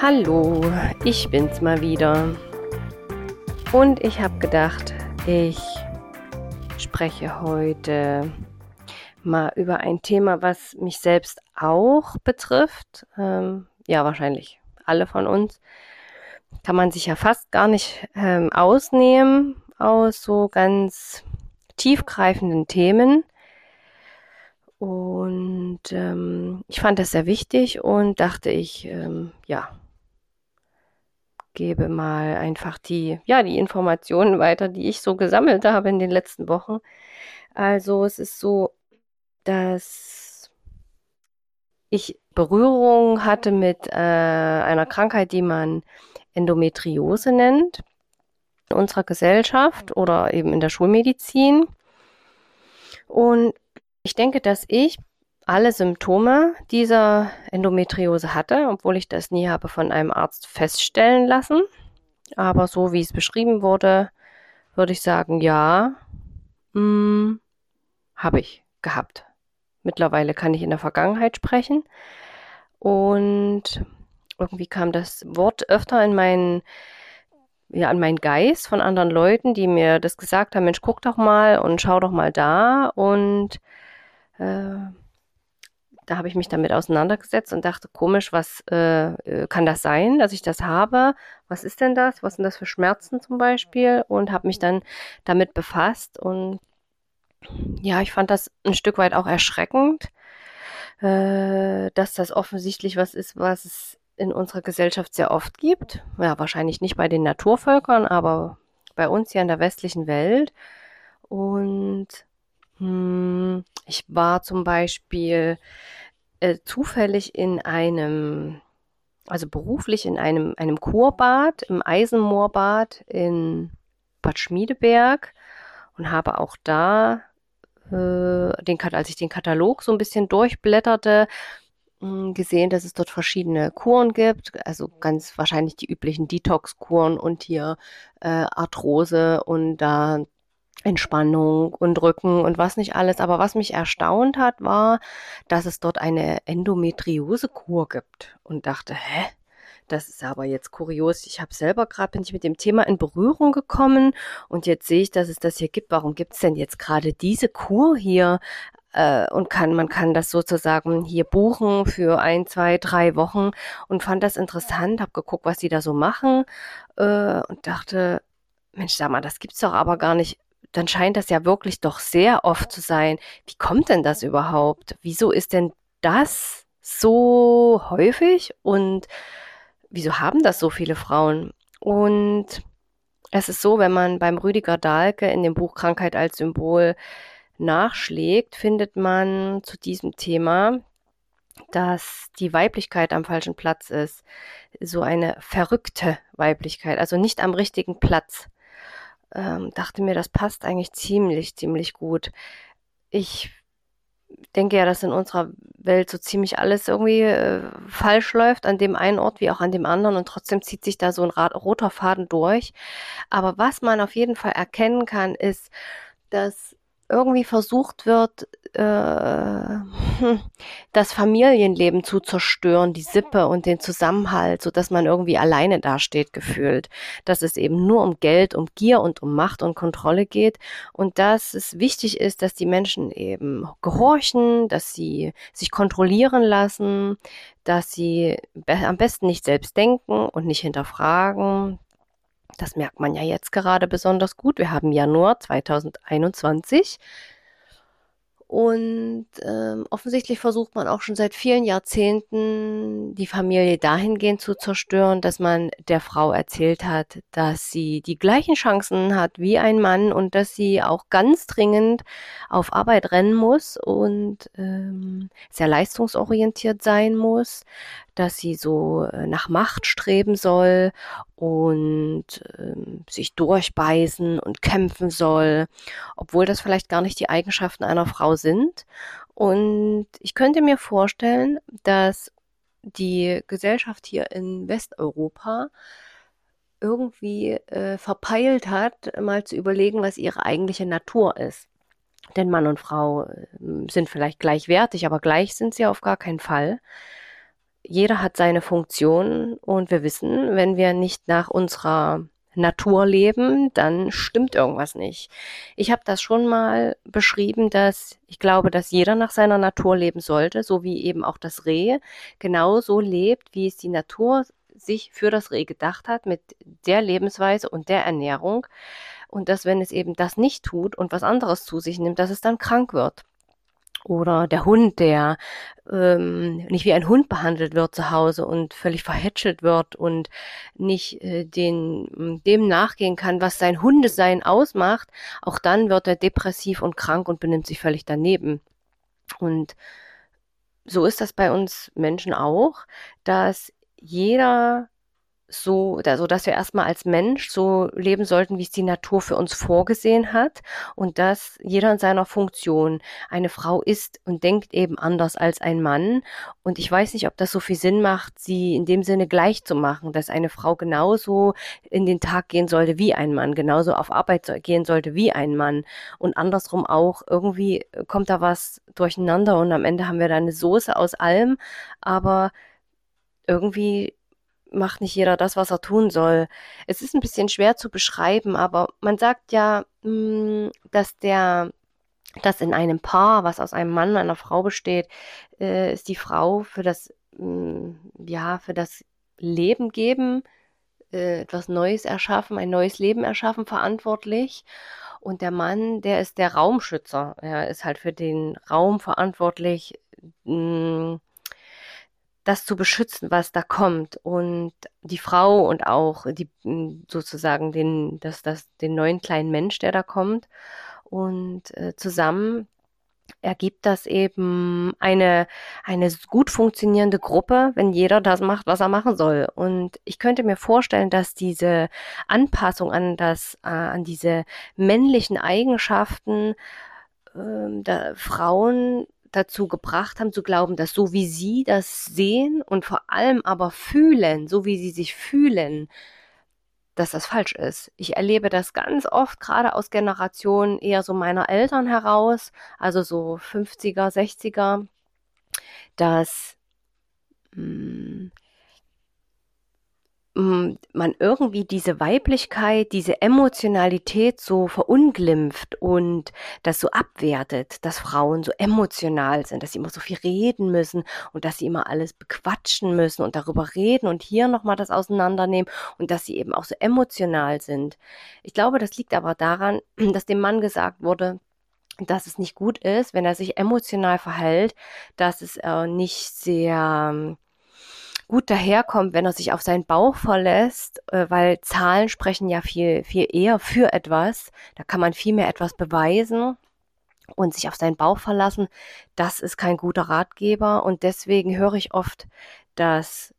Hallo, ich bin's mal wieder. Und ich habe gedacht, ich spreche heute mal über ein Thema, was mich selbst auch betrifft. Ähm, ja, wahrscheinlich alle von uns. Kann man sich ja fast gar nicht ähm, ausnehmen aus so ganz tiefgreifenden Themen. Und ähm, ich fand das sehr wichtig und dachte ich, ähm, ja, gebe mal einfach die, ja, die Informationen weiter, die ich so gesammelt habe in den letzten Wochen. Also es ist so, dass ich Berührung hatte mit äh, einer Krankheit, die man Endometriose nennt, in unserer Gesellschaft oder eben in der Schulmedizin. Und ich denke, dass ich alle Symptome dieser Endometriose hatte, obwohl ich das nie habe von einem Arzt feststellen lassen. Aber so wie es beschrieben wurde, würde ich sagen, ja, hm, habe ich gehabt. Mittlerweile kann ich in der Vergangenheit sprechen. Und irgendwie kam das Wort öfter in meinen, ja, an meinen Geist von anderen Leuten, die mir das gesagt haben, Mensch, guck doch mal und schau doch mal da. Und äh, da habe ich mich damit auseinandergesetzt und dachte, komisch, was äh, äh, kann das sein, dass ich das habe? Was ist denn das? Was sind das für Schmerzen zum Beispiel? Und habe mich dann damit befasst und ja, ich fand das ein Stück weit auch erschreckend, äh, dass das offensichtlich was ist, was es in unserer Gesellschaft sehr oft gibt. Ja, wahrscheinlich nicht bei den Naturvölkern, aber bei uns hier in der westlichen Welt. Und hm, ich war zum Beispiel äh, zufällig in einem, also beruflich in einem, einem Kurbad, im Eisenmoorbad in Bad Schmiedeberg und habe auch da, äh, den, als ich den Katalog so ein bisschen durchblätterte, hm, gesehen, dass es dort verschiedene Kuren gibt, also ganz wahrscheinlich die üblichen Detox-Kuren und hier äh, Arthrose und da Entspannung und Rücken und was nicht alles. Aber was mich erstaunt hat, war, dass es dort eine Endometriose-Kur gibt und dachte, hä? Das ist aber jetzt kurios. Ich habe selber gerade bin ich mit dem Thema in Berührung gekommen und jetzt sehe ich, dass es das hier gibt. Warum gibt es denn jetzt gerade diese Kur hier? Äh, und kann man kann das sozusagen hier buchen für ein, zwei, drei Wochen und fand das interessant. Habe geguckt, was die da so machen äh, und dachte, Mensch, sag mal, das gibt's doch aber gar nicht dann scheint das ja wirklich doch sehr oft zu sein. Wie kommt denn das überhaupt? Wieso ist denn das so häufig und wieso haben das so viele Frauen? Und es ist so, wenn man beim Rüdiger Dahlke in dem Buch Krankheit als Symbol nachschlägt, findet man zu diesem Thema, dass die Weiblichkeit am falschen Platz ist. So eine verrückte Weiblichkeit, also nicht am richtigen Platz ähm, dachte mir, das passt eigentlich ziemlich, ziemlich gut. Ich denke ja, dass in unserer Welt so ziemlich alles irgendwie äh, falsch läuft, an dem einen Ort wie auch an dem anderen und trotzdem zieht sich da so ein roter Faden durch. Aber was man auf jeden Fall erkennen kann, ist, dass irgendwie versucht wird, äh, das Familienleben zu zerstören, die Sippe und den Zusammenhalt, so dass man irgendwie alleine dasteht gefühlt. Dass es eben nur um Geld, um Gier und um Macht und Kontrolle geht und dass es wichtig ist, dass die Menschen eben gehorchen, dass sie sich kontrollieren lassen, dass sie am besten nicht selbst denken und nicht hinterfragen, das merkt man ja jetzt gerade besonders gut. Wir haben Januar 2021 und ähm, offensichtlich versucht man auch schon seit vielen Jahrzehnten die Familie dahingehend zu zerstören, dass man der Frau erzählt hat, dass sie die gleichen Chancen hat wie ein Mann und dass sie auch ganz dringend auf Arbeit rennen muss und ähm, sehr leistungsorientiert sein muss, dass sie so äh, nach Macht streben soll und ähm, sich durchbeißen und kämpfen soll, obwohl das vielleicht gar nicht die Eigenschaften einer Frau sind. Und ich könnte mir vorstellen, dass die Gesellschaft hier in Westeuropa irgendwie äh, verpeilt hat, mal zu überlegen, was ihre eigentliche Natur ist. Denn Mann und Frau äh, sind vielleicht gleichwertig, aber gleich sind sie auf gar keinen Fall. jeder hat seine Funktion und wir wissen, wenn wir nicht nach unserer Natur leben, dann stimmt irgendwas nicht. Ich habe das schon mal beschrieben, dass ich glaube, dass jeder nach seiner Natur leben sollte, so wie eben auch das Reh genauso lebt, wie es die Natur sich für das Reh gedacht hat, mit der Lebensweise und der Ernährung. Und dass, wenn es eben das nicht tut und was anderes zu sich nimmt, dass es dann krank wird. Oder der Hund, der ähm, nicht wie ein Hund behandelt wird zu Hause und völlig verhätschelt wird und nicht äh, den, dem nachgehen kann, was sein Hundesein ausmacht, auch dann wird er depressiv und krank und benimmt sich völlig daneben. Und so ist das bei uns Menschen auch, dass jeder so, so dass wir erstmal als Mensch so leben sollten, wie es die Natur für uns vorgesehen hat und dass jeder in seiner Funktion eine Frau ist und denkt eben anders als ein Mann. Und ich weiß nicht, ob das so viel Sinn macht, sie in dem Sinne gleich zu machen, dass eine Frau genauso in den Tag gehen sollte wie ein Mann, genauso auf Arbeit gehen sollte wie ein Mann und andersrum auch. Irgendwie kommt da was durcheinander und am Ende haben wir da eine Soße aus allem, aber irgendwie macht nicht jeder das, was er tun soll. Es ist ein bisschen schwer zu beschreiben, aber man sagt ja, mm, dass der, dass in einem Paar, was aus einem Mann und einer Frau besteht, äh, ist die Frau für das, mm, ja, für das Leben geben, äh, etwas Neues erschaffen, ein neues Leben erschaffen verantwortlich. Und der Mann, der ist der Raumschützer. Er ist halt für den Raum verantwortlich. Mh, mm, das zu beschützen, was da kommt und die Frau und auch die sozusagen den, das, das, den neuen kleinen Mensch, der da kommt und äh, zusammen ergibt das eben eine, eine gut funktionierende Gruppe, wenn jeder das macht, was er machen soll. Und ich könnte mir vorstellen, dass diese Anpassung an das, äh, an diese männlichen Eigenschaften äh, der Frauen dazu gebracht haben zu glauben, dass so wie sie das sehen und vor allem aber fühlen, so wie sie sich fühlen, dass das falsch ist. Ich erlebe das ganz oft, gerade aus Generationen eher so meiner Eltern heraus, also so 50er, 60er, dass mh, hm, man irgendwie diese Weiblichkeit, diese Emotionalität so verunglimpft und das so abwertet, dass Frauen so emotional sind, dass sie immer so viel reden müssen und dass sie immer alles bequatschen müssen und darüber reden und hier nochmal das auseinandernehmen und dass sie eben auch so emotional sind. Ich glaube, das liegt aber daran, dass dem Mann gesagt wurde, dass es nicht gut ist, wenn er sich emotional verhält, dass es äh, nicht sehr gut daherkommt, wenn er sich auf seinen Bauch verlässt, äh, weil Zahlen sprechen ja viel, viel eher für etwas. Da kann man viel mehr etwas beweisen und sich auf seinen Bauch verlassen. Das ist kein guter Ratgeber und deswegen höre ich oft, dass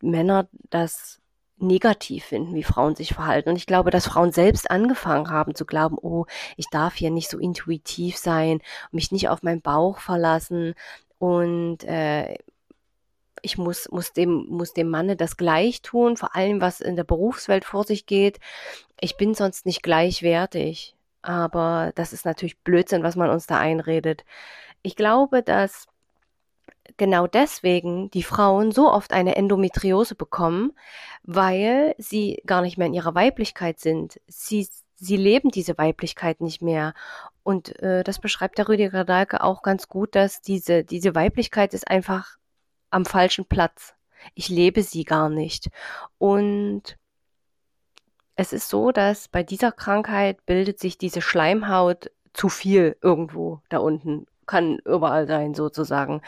Männer das negativ finden, wie Frauen sich verhalten. Und ich glaube, dass Frauen selbst angefangen haben zu glauben, oh, ich darf hier nicht so intuitiv sein, mich nicht auf meinen Bauch verlassen und äh, ich muss, muss dem, muss dem Manne das gleich tun, vor allem was in der Berufswelt vor sich geht. Ich bin sonst nicht gleichwertig. Aber das ist natürlich Blödsinn, was man uns da einredet. Ich glaube, dass genau deswegen die Frauen so oft eine Endometriose bekommen, weil sie gar nicht mehr in ihrer Weiblichkeit sind. Sie, sie leben diese Weiblichkeit nicht mehr. Und äh, das beschreibt der Rüdiger Dahlke auch ganz gut, dass diese, diese Weiblichkeit ist einfach am falschen Platz. Ich lebe sie gar nicht. Und es ist so, dass bei dieser Krankheit bildet sich diese Schleimhaut zu viel irgendwo da unten. Kann überall sein, sozusagen,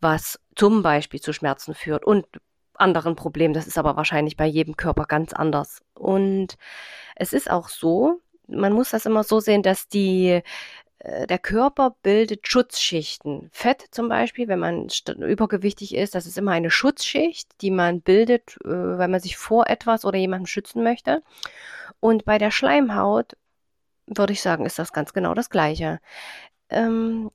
was zum Beispiel zu Schmerzen führt und anderen Problemen. Das ist aber wahrscheinlich bei jedem Körper ganz anders. Und es ist auch so, man muss das immer so sehen, dass die der Körper bildet Schutzschichten. Fett zum Beispiel, wenn man übergewichtig ist, das ist immer eine Schutzschicht, die man bildet, äh, weil man sich vor etwas oder jemandem schützen möchte. Und bei der Schleimhaut würde ich sagen, ist das ganz genau das Gleiche. Ähm,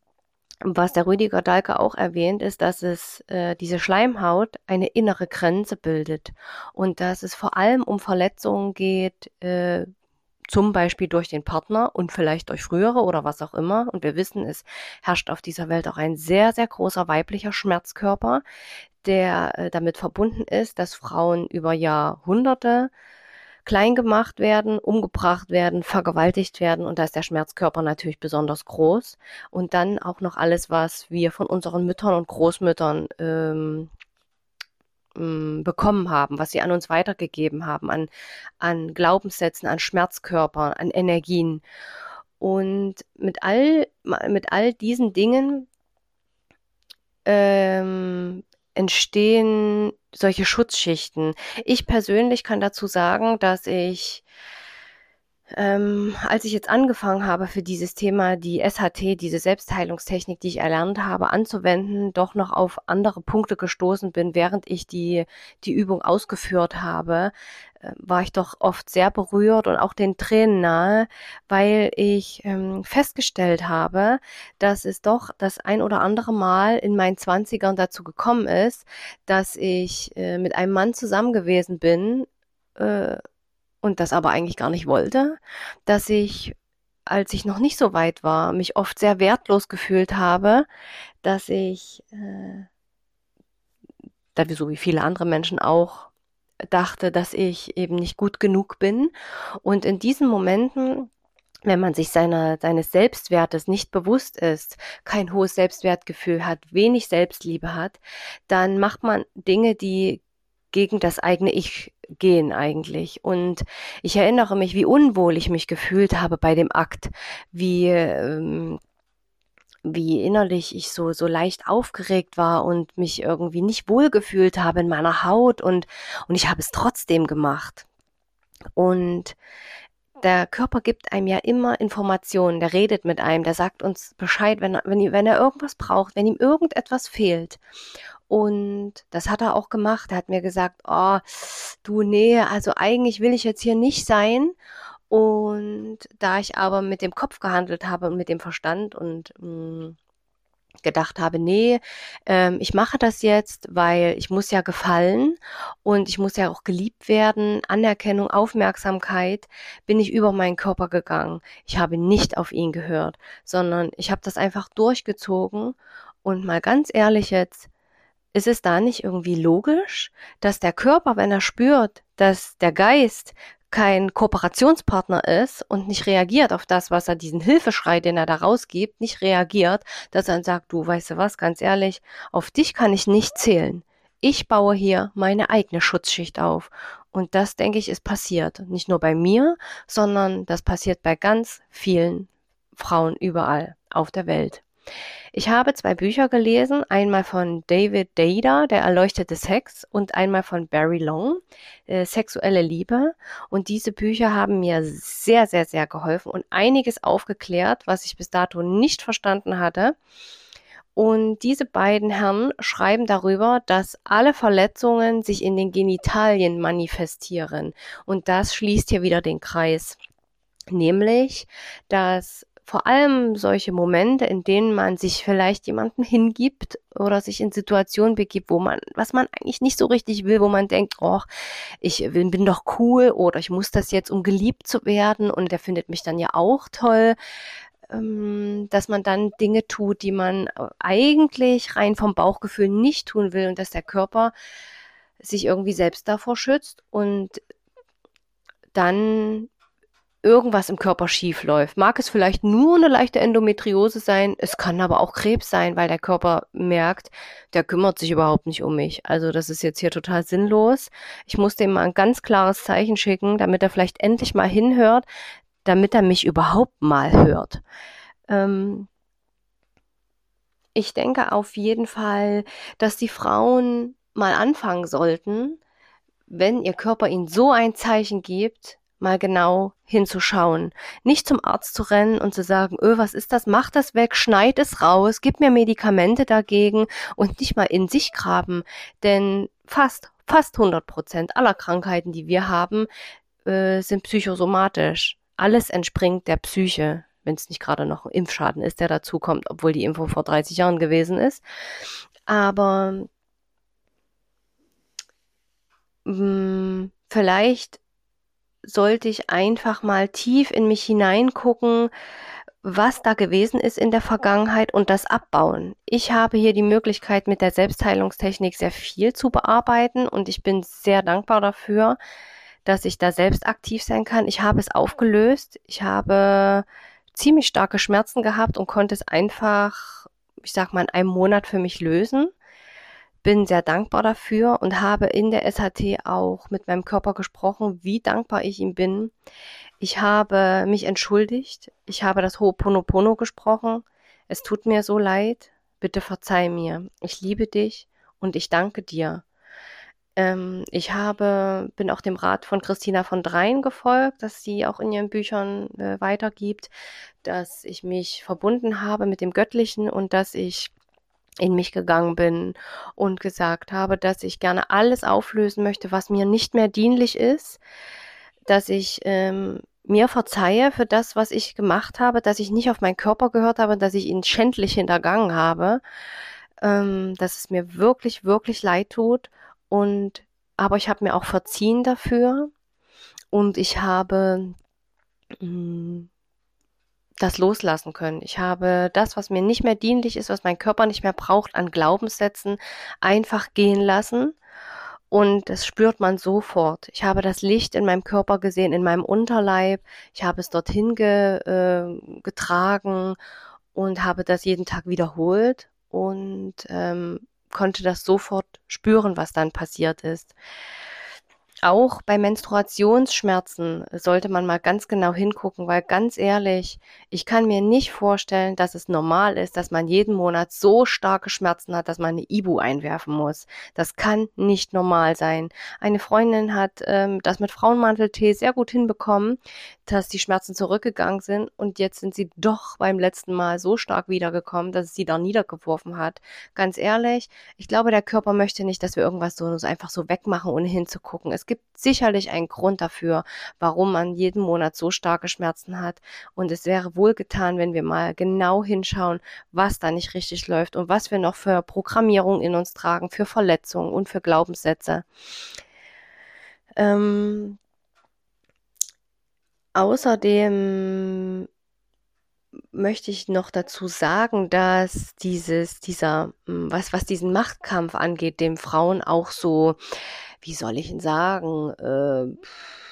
was der Rüdiger Dahlke auch erwähnt, ist, dass es äh, diese Schleimhaut eine innere Grenze bildet und dass es vor allem um Verletzungen geht, äh, zum Beispiel durch den Partner und vielleicht durch frühere oder was auch immer. Und wir wissen, es herrscht auf dieser Welt auch ein sehr, sehr großer weiblicher Schmerzkörper, der äh, damit verbunden ist, dass Frauen über Jahrhunderte klein gemacht werden, umgebracht werden, vergewaltigt werden und da ist der Schmerzkörper natürlich besonders groß. Und dann auch noch alles, was wir von unseren Müttern und Großmüttern ähm, ähm, bekommen haben, was sie an uns weitergegeben haben, an, an Glaubenssätzen, an Schmerzkörpern, an Energien. Und mit all, mit all diesen Dingen ähm, entstehen solche Schutzschichten. Ich persönlich kann dazu sagen, dass ich ähm, als ich jetzt angefangen habe, für dieses Thema die SHT, diese Selbstheilungstechnik, die ich erlernt habe, anzuwenden, doch noch auf andere Punkte gestoßen bin, während ich die, die Übung ausgeführt habe, äh, war ich doch oft sehr berührt und auch den Tränen nahe, weil ich ähm, festgestellt habe, dass es doch das ein oder andere Mal in meinen Zwanzigern dazu gekommen ist, dass ich äh, mit einem Mann zusammen gewesen bin, äh, und das aber eigentlich gar nicht wollte, dass ich, als ich noch nicht so weit war, mich oft sehr wertlos gefühlt habe, dass ich, äh, da so wie viele andere Menschen auch, dachte, dass ich eben nicht gut genug bin. Und in diesen Momenten, wenn man sich seiner, seines Selbstwertes nicht bewusst ist, kein hohes Selbstwertgefühl hat, wenig Selbstliebe hat, dann macht man Dinge, die gegen das eigene Ich gehen eigentlich. Und ich erinnere mich, wie unwohl ich mich gefühlt habe bei dem Akt, wie ähm, wie innerlich ich so so leicht aufgeregt war und mich irgendwie nicht wohl gefühlt habe in meiner Haut und und ich habe es trotzdem gemacht. Und der Körper gibt einem ja immer Informationen, der redet mit einem, der sagt uns Bescheid, wenn, wenn, wenn er irgendwas braucht, wenn ihm irgendetwas fehlt. Und das hat er auch gemacht. Er hat mir gesagt, oh, du, nee, also eigentlich will ich jetzt hier nicht sein. Und da ich aber mit dem Kopf gehandelt habe und mit dem Verstand und mh, hm, gedacht habe, nee, ähm, ich mache das jetzt, weil ich muss ja gefallen und ich muss ja auch geliebt werden, Anerkennung, Aufmerksamkeit, bin ich über meinen Körper gegangen. Ich habe nicht auf ihn gehört, sondern ich habe das einfach durchgezogen und mal ganz ehrlich jetzt, ist es da nicht irgendwie logisch, dass der Körper, wenn er spürt, dass der Geist kein Kooperationspartner ist und nicht reagiert auf das, was er diesen Hilfeschrei, den er da rausgibt, nicht reagiert, dass er dann sagt, du weißt du was, ganz ehrlich, auf dich kann ich nicht zählen. Ich baue hier meine eigene Schutzschicht auf. Und das, denke ich, ist passiert. Nicht nur bei mir, sondern das passiert bei ganz vielen Frauen überall auf der Welt. Ich habe zwei Bücher gelesen, einmal von David Dada, Der erleuchtete Sex, und einmal von Barry Long, äh, Sexuelle Liebe. Und diese Bücher haben mir sehr, sehr, sehr geholfen und einiges aufgeklärt, was ich bis dato nicht verstanden hatte. Und diese beiden Herren schreiben darüber, dass alle Verletzungen sich in den Genitalien manifestieren. Und das schließt hier wieder den Kreis. Nämlich, dass vor allem solche Momente, in denen man sich vielleicht jemandem hingibt oder sich in Situationen begibt, wo man, was man eigentlich nicht so richtig will, wo man denkt, oh, ich bin doch cool oder ich muss das jetzt, um geliebt zu werden. Und der findet mich dann ja auch toll, ähm, dass man dann Dinge tut, die man eigentlich rein vom Bauchgefühl nicht tun will und dass der Körper sich irgendwie selbst davor schützt und dann irgendwas im Körper schief läuft. Mag es vielleicht nur eine leichte Endometriose sein, es kann aber auch Krebs sein, weil der Körper merkt, der kümmert sich überhaupt nicht um mich. Also das ist jetzt hier total sinnlos. Ich muss dem mal ein ganz klares Zeichen schicken, damit er vielleicht endlich mal hinhört, damit er mich überhaupt mal hört. Ähm ich denke auf jeden Fall, dass die Frauen mal anfangen sollten, wenn ihr Körper ihnen so ein Zeichen gibt, mal genau hinzuschauen. Nicht zum Arzt zu rennen und zu sagen, öh, was ist das? Mach das weg, schneid es raus, gib mir Medikamente dagegen und nicht mal in sich graben. Denn fast, fast 100 Prozent aller Krankheiten, die wir haben, äh, sind psychosomatisch. Alles entspringt der Psyche wenn es nicht gerade noch ein Impfschaden ist, der dazu kommt, obwohl die Impfung vor 30 Jahren gewesen ist. Aber mh, hm, vielleicht sollte ich einfach mal tief in mich hineingucken, was da gewesen ist in der Vergangenheit und das abbauen. Ich habe hier die Möglichkeit, mit der Selbstheilungstechnik sehr viel zu bearbeiten und ich bin sehr dankbar dafür, dass ich da selbst aktiv sein kann. Ich habe es aufgelöst. Ich habe ziemlich starke Schmerzen gehabt und konnte es einfach, ich sag mal, in einem Monat für mich lösen. Bin sehr dankbar dafür und habe in der SHT auch mit meinem Körper gesprochen, wie dankbar ich ihm bin. Ich habe mich entschuldigt. Ich habe das Ho'oponopono gesprochen. Es tut mir so leid. Bitte verzeih mir. Ich liebe dich und ich danke dir. Ähm, ich habe, bin auch dem Rat von Christina von Dreien gefolgt, dass sie auch in ihren Büchern äh, weitergibt, dass ich mich verbunden habe mit dem Göttlichen und dass ich in mich gegangen bin und gesagt habe, dass ich gerne alles auflösen möchte, was mir nicht mehr dienlich ist, dass ich ähm, mir verzeihe für das, was ich gemacht habe, dass ich nicht auf meinen Körper gehört habe, dass ich ihn schändlich hintergangen habe, ähm, dass es mir wirklich, wirklich leid tut. Und aber ich habe mir auch verziehen dafür. Und ich habe mh, mm, das loslassen können. Ich habe das, was mir nicht mehr dienlich ist, was mein Körper nicht mehr braucht, an Glaubenssätzen einfach gehen lassen. Und das spürt man sofort. Ich habe das Licht in meinem Körper gesehen, in meinem Unterleib. Ich habe es dorthin ge, äh, getragen und habe das jeden Tag wiederholt. Und ähm, konnte das sofort spüren, was dann passiert ist. Auch bei Menstruationsschmerzen sollte man mal ganz genau hingucken, weil ganz ehrlich, ich kann mir nicht vorstellen, dass es normal ist, dass man jeden Monat so starke Schmerzen hat, dass man eine Ibu einwerfen muss. Das kann nicht normal sein. Eine Freundin hat ähm, das mit Frauenmanteltee sehr gut hinbekommen, dass die Schmerzen zurückgegangen sind und jetzt sind sie doch beim letzten Mal so stark wiedergekommen, dass es sie da niedergeworfen hat. Ganz ehrlich, ich glaube, der Körper möchte nicht, dass wir irgendwas so, einfach so wegmachen, ohne hinzugucken. Es gibt sicherlich einen Grund dafür, warum man jeden Monat so starke Schmerzen hat. Und es wäre wohlgetan, wenn wir mal genau hinschauen, was da nicht richtig läuft und was wir noch für Programmierung in uns tragen, für Verletzungen und für Glaubenssätze. Ähm, außerdem möchte ich noch dazu sagen, dass dieses, dieser, hm, was, was diesen Machtkampf angeht, dem Frauen auch so wie soll ich ihn sagen, äh,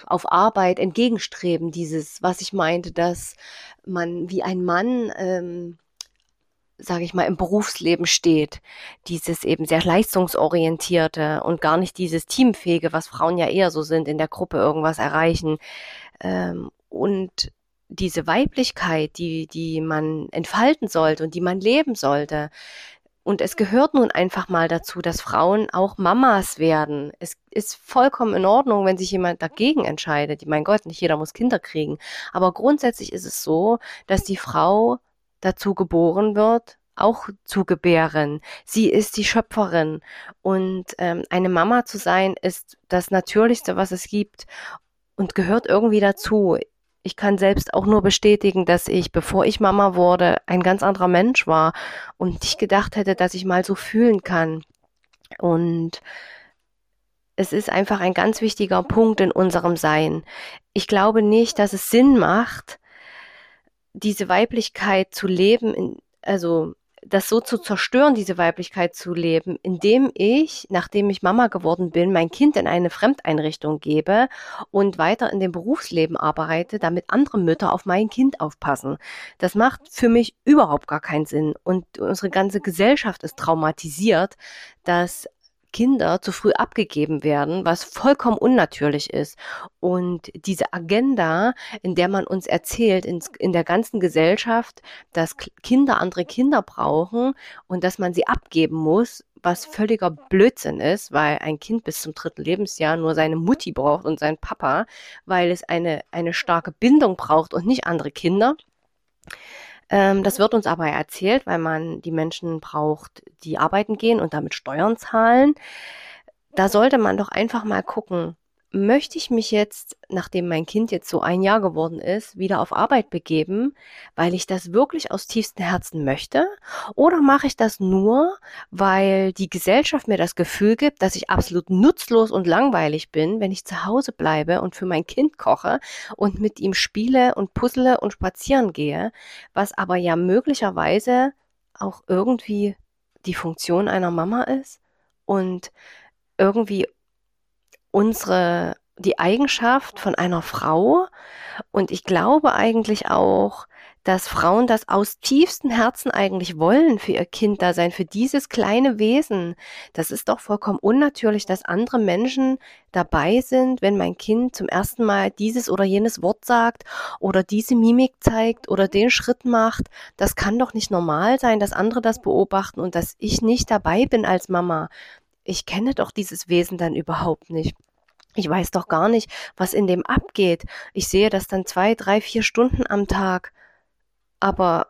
auf Arbeit entgegenstreben. Dieses, was ich meinte, dass man wie ein Mann, ähm, sage ich mal, im Berufsleben steht. Dieses eben sehr leistungsorientierte und gar nicht dieses teamfähige, was Frauen ja eher so sind, in der Gruppe irgendwas erreichen. Ähm, und diese Weiblichkeit, die, die man entfalten sollte und die man leben sollte, und es gehört nun einfach mal dazu, dass Frauen auch Mamas werden. Es ist vollkommen in Ordnung, wenn sich jemand dagegen entscheidet. Mein Gott, nicht jeder muss Kinder kriegen. Aber grundsätzlich ist es so, dass die Frau dazu geboren wird, auch zu gebären. Sie ist die Schöpferin. Und ähm, eine Mama zu sein, ist das Natürlichste, was es gibt und gehört irgendwie dazu ich kann selbst auch nur bestätigen, dass ich, bevor ich Mama wurde, ein ganz anderer Mensch war und nicht gedacht hätte, dass ich mal so fühlen kann. Und es ist einfach ein ganz wichtiger Punkt in unserem Sein. Ich glaube nicht, dass es Sinn macht, diese Weiblichkeit zu leben, also das so zu zerstören, diese Weiblichkeit zu leben, indem ich, nachdem ich Mama geworden bin, mein Kind in eine Fremdeinrichtung gebe und weiter in dem Berufsleben arbeite, damit andere Mütter auf mein Kind aufpassen. Das macht für mich überhaupt gar keinen Sinn. Und unsere ganze Gesellschaft ist traumatisiert, dass Kinder zu früh abgegeben werden, was vollkommen unnatürlich ist. Und diese Agenda, in der man uns erzählt, in, in der ganzen Gesellschaft, dass Kinder andere Kinder brauchen und dass man sie abgeben muss, was völliger Blödsinn ist, weil ein Kind bis zum dritten Lebensjahr nur seine Mutti braucht und seinen Papa, weil es eine, eine starke Bindung braucht und nicht andere Kinder. Ähm, das wird uns aber erzählt, weil man die Menschen braucht, die arbeiten gehen und damit Steuern zahlen. Da sollte man doch einfach mal gucken, möchte ich mich jetzt, nachdem mein Kind jetzt so ein Jahr geworden ist, wieder auf Arbeit begeben, weil ich das wirklich aus tiefstem Herzen möchte? Oder mache ich das nur, weil die Gesellschaft mir das Gefühl gibt, dass ich absolut nutzlos und langweilig bin, wenn ich zu Hause bleibe und für mein Kind koche und mit ihm spiele und puzzle und spazieren gehe, was aber ja möglicherweise auch irgendwie die Funktion einer Mama ist und irgendwie unsere, die Eigenschaft von einer Frau. Und ich glaube eigentlich auch, dass Frauen das aus tiefstem Herzen eigentlich wollen für ihr Kind da sein, für dieses kleine Wesen. Das ist doch vollkommen unnatürlich, dass andere Menschen dabei sind, wenn mein Kind zum ersten Mal dieses oder jenes Wort sagt oder diese Mimik zeigt oder den Schritt macht. Das kann doch nicht normal sein, dass andere das beobachten und dass ich nicht dabei bin als Mama ich kenne doch dieses Wesen dann überhaupt nicht. Ich weiß doch gar nicht, was in dem abgeht. Ich sehe das dann zwei, drei, vier Stunden am Tag. Aber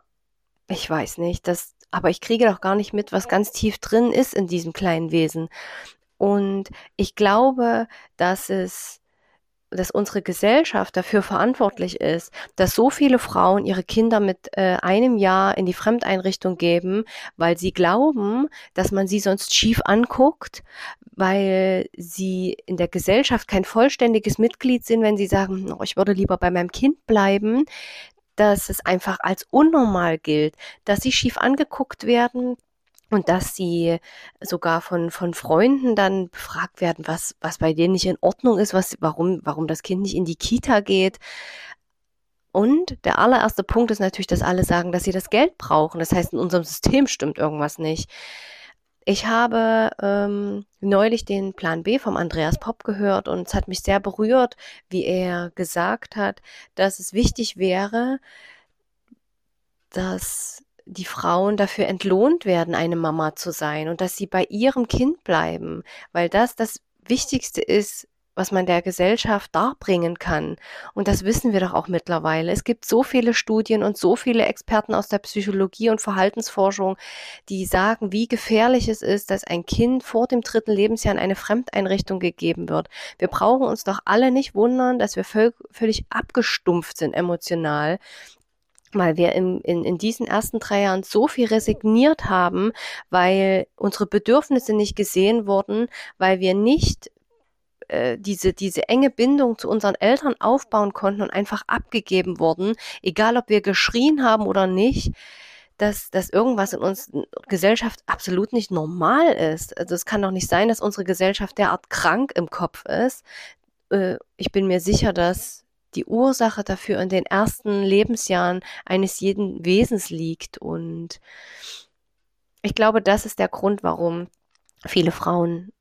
ich weiß nicht, das, aber ich kriege doch gar nicht mit, was ganz tief drin ist in diesem kleinen Wesen. Und ich glaube, dass es dass unsere Gesellschaft dafür verantwortlich ist, dass so viele Frauen ihre Kinder mit äh, einem Jahr in die Fremdeinrichtung geben, weil sie glauben, dass man sie sonst schief anguckt, weil sie in der Gesellschaft kein vollständiges Mitglied sind, wenn sie sagen, oh, ich würde lieber bei meinem Kind bleiben, dass es einfach als unnormal gilt, dass sie schief angeguckt werden, und dass sie sogar von, von Freunden dann befragt werden, was, was bei denen nicht in Ordnung ist, was, warum, warum das Kind nicht in die Kita geht. Und der allererste Punkt ist natürlich, dass alle sagen, dass sie das Geld brauchen. Das heißt, in unserem System stimmt irgendwas nicht. Ich habe ähm, neulich den Plan B vom Andreas Popp gehört und es hat mich sehr berührt, wie er gesagt hat, dass es wichtig wäre, dass die Frauen dafür entlohnt werden, eine Mama zu sein und dass sie bei ihrem Kind bleiben, weil das das Wichtigste ist, was man der Gesellschaft darbringen kann. Und das wissen wir doch auch mittlerweile. Es gibt so viele Studien und so viele Experten aus der Psychologie und Verhaltensforschung, die sagen, wie gefährlich es ist, dass ein Kind vor dem dritten Lebensjahr in eine Fremdeinrichtung gegeben wird. Wir brauchen uns doch alle nicht wundern, dass wir völlig abgestumpft sind emotional, weil wir in, in, in diesen ersten drei Jahren so viel resigniert haben, weil unsere Bedürfnisse nicht gesehen wurden, weil wir nicht äh, diese, diese enge Bindung zu unseren Eltern aufbauen konnten und einfach abgegeben wurden, egal ob wir geschrien haben oder nicht, dass, dass irgendwas in uns Gesellschaft absolut nicht normal ist. Also es kann doch nicht sein, dass unsere Gesellschaft derart krank im Kopf ist. Äh, ich bin mir sicher, dass die Ursache dafür in den ersten Lebensjahren eines jeden Wesens liegt. Und ich glaube, das ist der Grund, warum viele Frauen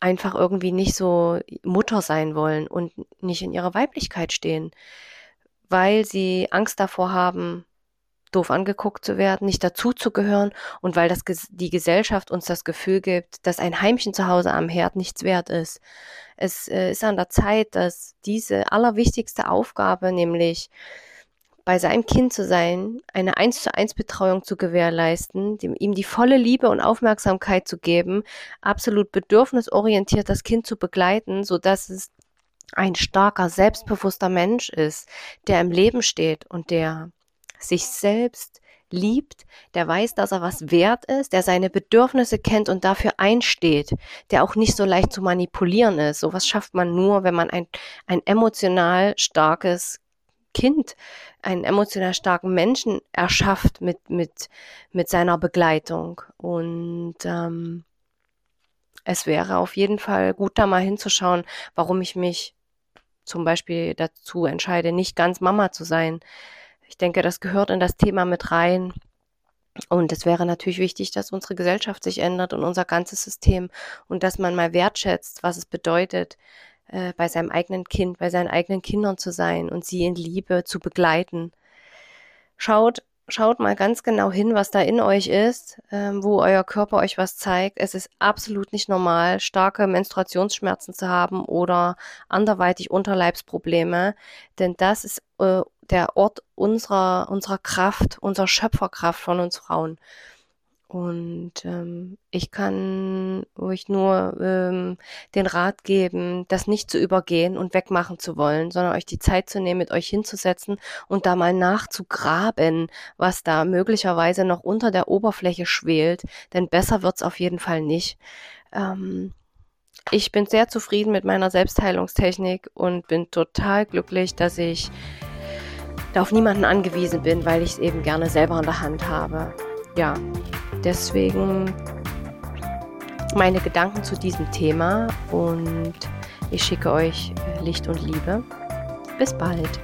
einfach irgendwie nicht so Mutter sein wollen und nicht in ihrer Weiblichkeit stehen, weil sie Angst davor haben, doof angeguckt zu werden, nicht dazuzugehören und weil das die Gesellschaft uns das Gefühl gibt, dass ein Heimchen zu Hause am Herd nichts wert ist. Es äh, ist an der Zeit, dass diese allerwichtigste Aufgabe, nämlich bei seinem Kind zu sein, eine eins zu eins Betreuung zu gewährleisten, dem, ihm die volle Liebe und Aufmerksamkeit zu geben, absolut bedürfnisorientiert das Kind zu begleiten, so dass es ein starker, selbstbewusster Mensch ist, der im Leben steht und der sich selbst liebt, der weiß, dass er was wert ist, der seine Bedürfnisse kennt und dafür einsteht, der auch nicht so leicht zu manipulieren ist. Sowas schafft man nur, wenn man ein, ein emotional starkes Kind, einen emotional starken Menschen erschafft mit, mit, mit seiner Begleitung. Und ähm, es wäre auf jeden Fall gut, da mal hinzuschauen, warum ich mich zum Beispiel dazu entscheide, nicht ganz Mama zu sein. Ich denke, das gehört in das Thema mit rein. Und es wäre natürlich wichtig, dass unsere Gesellschaft sich ändert und unser ganzes System und dass man mal wertschätzt, was es bedeutet, äh, bei seinem eigenen Kind, bei seinen eigenen Kindern zu sein und sie in Liebe zu begleiten. Schaut, schaut mal ganz genau hin, was da in euch ist, ähm, wo euer Körper euch was zeigt. Es ist absolut nicht normal, starke Menstruationsschmerzen zu haben oder anderweitig Unterleibsprobleme, denn das ist äh, der Ort unserer, unserer Kraft, unserer Schöpferkraft von uns Frauen. Und ähm, ich kann euch nur ähm, den Rat geben, das nicht zu übergehen und wegmachen zu wollen, sondern euch die Zeit zu nehmen, mit euch hinzusetzen und da mal nachzugraben, was da möglicherweise noch unter der Oberfläche schwelt. Denn besser wird's auf jeden Fall nicht. Ähm, ich bin sehr zufrieden mit meiner Selbstheilungstechnik und bin total glücklich, dass ich da auf niemanden angewiesen bin, weil ich es eben gerne selber in der Hand habe. Ja, deswegen meine Gedanken zu diesem Thema und ich schicke euch Licht und Liebe. Bis bald.